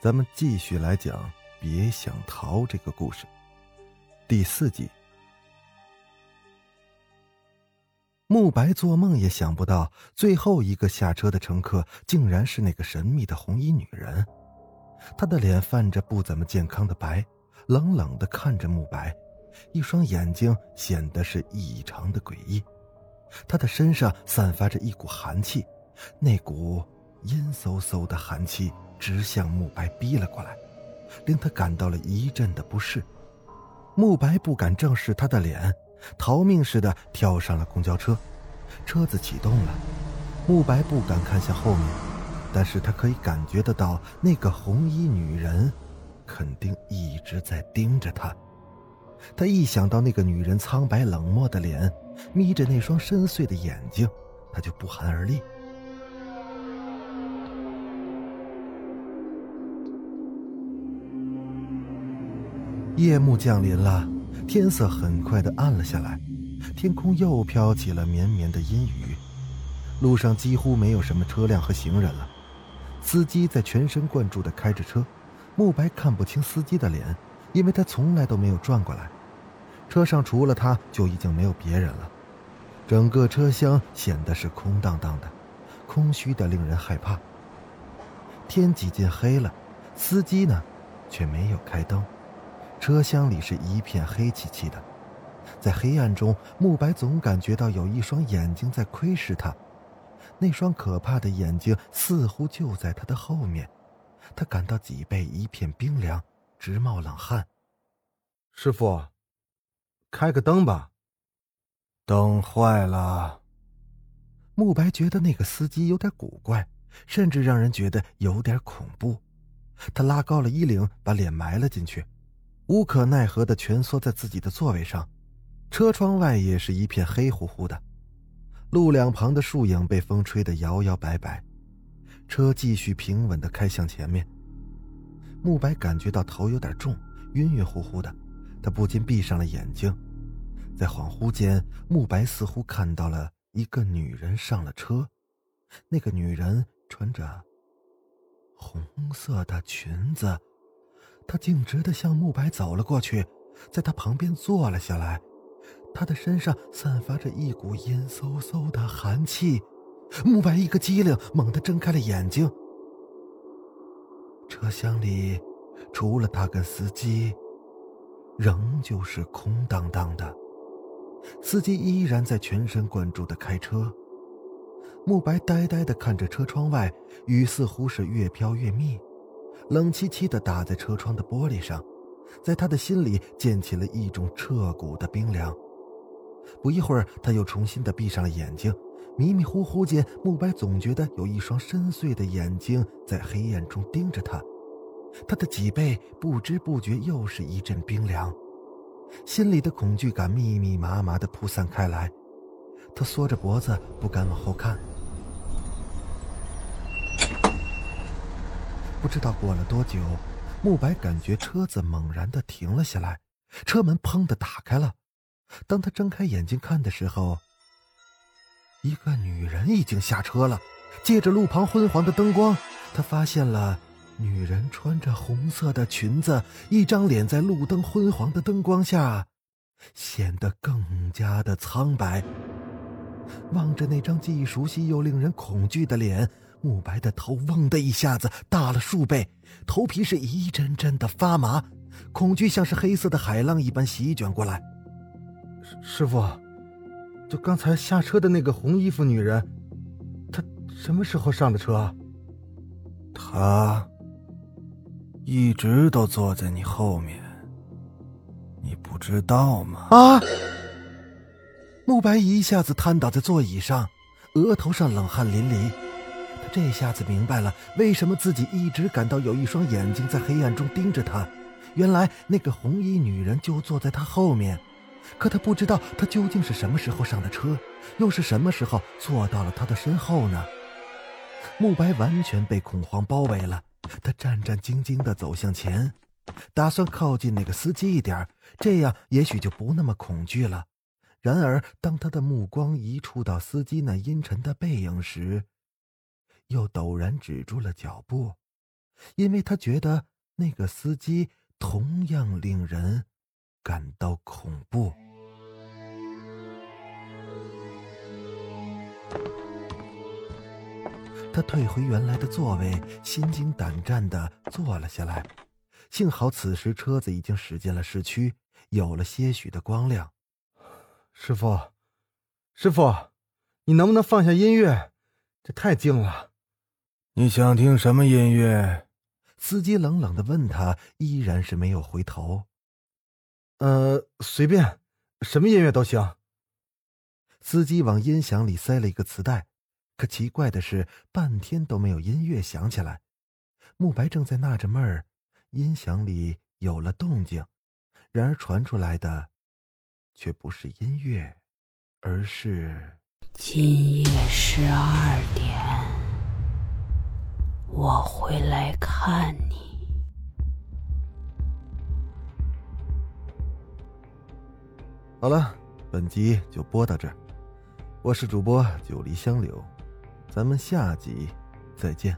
咱们继续来讲《别想逃》这个故事，第四集。慕白做梦也想不到，最后一个下车的乘客竟然是那个神秘的红衣女人。她的脸泛着不怎么健康的白，冷冷的看着慕白，一双眼睛显得是异常的诡异。她的身上散发着一股寒气，那股阴飕飕的寒气直向慕白逼了过来，令他感到了一阵的不适。慕白不敢正视她的脸，逃命似的跳上了公交车。车子启动了，慕白不敢看向后面，但是他可以感觉得到，那个红衣女人肯定一直在盯着他。他一想到那个女人苍白冷漠的脸，眯着那双深邃的眼睛，他就不寒而栗。夜幕降临了，天色很快的暗了下来，天空又飘起了绵绵的阴雨，路上几乎没有什么车辆和行人了。司机在全神贯注的开着车，慕白看不清司机的脸，因为他从来都没有转过来。车上除了他，就已经没有别人了。整个车厢显得是空荡荡的，空虚的令人害怕。天几近黑了，司机呢，却没有开灯，车厢里是一片黑漆漆的。在黑暗中，慕白总感觉到有一双眼睛在窥视他，那双可怕的眼睛似乎就在他的后面。他感到脊背一片冰凉，直冒冷汗。师傅，开个灯吧。灯坏了。慕白觉得那个司机有点古怪，甚至让人觉得有点恐怖。他拉高了衣领，把脸埋了进去，无可奈何的蜷缩在自己的座位上。车窗外也是一片黑乎乎的，路两旁的树影被风吹得摇摇摆摆。车继续平稳的开向前面。慕白感觉到头有点重，晕晕乎乎的，他不禁闭上了眼睛。在恍惚间，慕白似乎看到了一个女人上了车，那个女人穿着红色的裙子，他径直的向慕白走了过去，在他旁边坐了下来，他的身上散发着一股阴飕飕的寒气，慕白一个机灵，猛地睁开了眼睛。车厢里，除了他跟司机，仍旧是空荡荡的。司机依然在全神贯注的开车，慕白呆呆的看着车窗外，雨似乎是越飘越密，冷凄凄的打在车窗的玻璃上，在他的心里溅起了一种彻骨的冰凉。不一会儿，他又重新的闭上了眼睛，迷迷糊糊间，慕白总觉得有一双深邃的眼睛在黑暗中盯着他，他的脊背不知不觉又是一阵冰凉。心里的恐惧感密密麻麻的铺散开来，他缩着脖子不敢往后看。不知道过了多久，慕白感觉车子猛然的停了下来，车门砰的打开了。当他睁开眼睛看的时候，一个女人已经下车了。借着路旁昏黄的灯光，他发现了。女人穿着红色的裙子，一张脸在路灯昏黄的灯光下，显得更加的苍白。望着那张既熟悉又令人恐惧的脸，慕白的头嗡的一下子大了数倍，头皮是一阵阵的发麻，恐惧像是黑色的海浪一般席卷过来。师傅，就刚才下车的那个红衣服女人，她什么时候上的车？她。一直都坐在你后面，你不知道吗？啊！慕白一下子瘫倒在座椅上，额头上冷汗淋漓。这下子明白了为什么自己一直感到有一双眼睛在黑暗中盯着他。原来那个红衣女人就坐在他后面，可他不知道她究竟是什么时候上的车，又是什么时候坐到了他的身后呢？慕白完全被恐慌包围了，他战战兢兢地走向前，打算靠近那个司机一点，这样也许就不那么恐惧了。然而，当他的目光移触到司机那阴沉的背影时，又陡然止住了脚步，因为他觉得那个司机同样令人感到恐怖。他退回原来的座位，心惊胆战的坐了下来。幸好此时车子已经驶进了市区，有了些许的光亮。师傅，师傅，你能不能放下音乐？这太静了。你想听什么音乐？司机冷冷的问他，依然是没有回头。呃，随便，什么音乐都行。司机往音响里塞了一个磁带。可奇怪的是，半天都没有音乐响起来。慕白正在纳着闷儿，音响里有了动静，然而传出来的却不是音乐，而是今夜十二点，我会来看你。好了，本集就播到这儿。我是主播九黎香柳。咱们下集再见。